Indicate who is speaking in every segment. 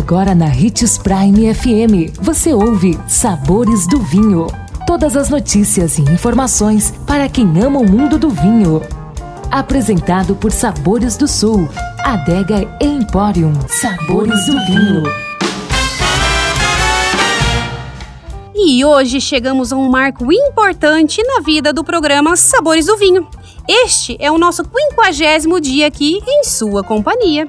Speaker 1: Agora na Ritz Prime FM, você ouve Sabores do Vinho. Todas as notícias e informações para quem ama o mundo do vinho. Apresentado por Sabores do Sul, Adega Emporium. Sabores do Vinho.
Speaker 2: E hoje chegamos a um marco importante na vida do programa Sabores do Vinho. Este é o nosso quinquagésimo dia aqui em sua companhia.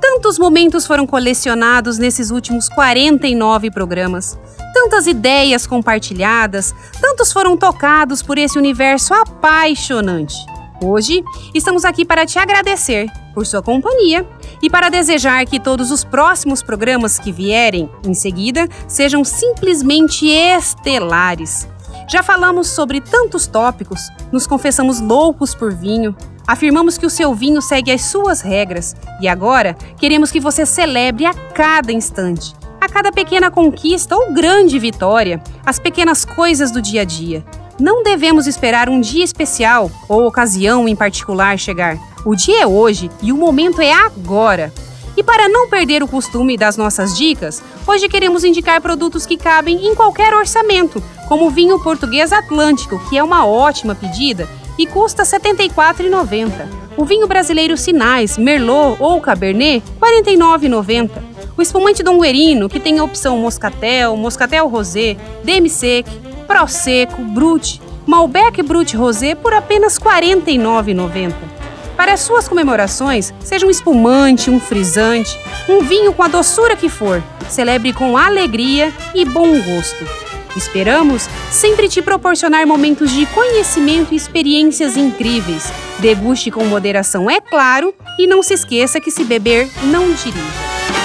Speaker 2: Tantos momentos foram colecionados nesses últimos 49 programas, tantas ideias compartilhadas, tantos foram tocados por esse universo apaixonante. Hoje estamos aqui para te agradecer por sua companhia e para desejar que todos os próximos programas que vierem em seguida sejam simplesmente estelares. Já falamos sobre tantos tópicos, nos confessamos loucos por vinho, afirmamos que o seu vinho segue as suas regras e agora queremos que você celebre a cada instante, a cada pequena conquista ou grande vitória, as pequenas coisas do dia a dia. Não devemos esperar um dia especial ou ocasião em particular chegar. O dia é hoje e o momento é agora. E para não perder o costume das nossas dicas, hoje queremos indicar produtos que cabem em qualquer orçamento, como o vinho português Atlântico, que é uma ótima pedida e custa R$ 74,90. O vinho brasileiro Sinais, Merlot ou Cabernet, R$ 49,90. O espumante Dom Guerino, que tem a opção Moscatel, Moscatel Rosé, Demi-Sec, Prosecco, Brut, Malbec Brut Rosé por apenas R$ 49,90. Para as suas comemorações, seja um espumante, um frisante, um vinho com a doçura que for, celebre com alegria e bom gosto. Esperamos sempre te proporcionar momentos de conhecimento e experiências incríveis. Deguste com moderação, é claro, e não se esqueça que se beber, não dirija.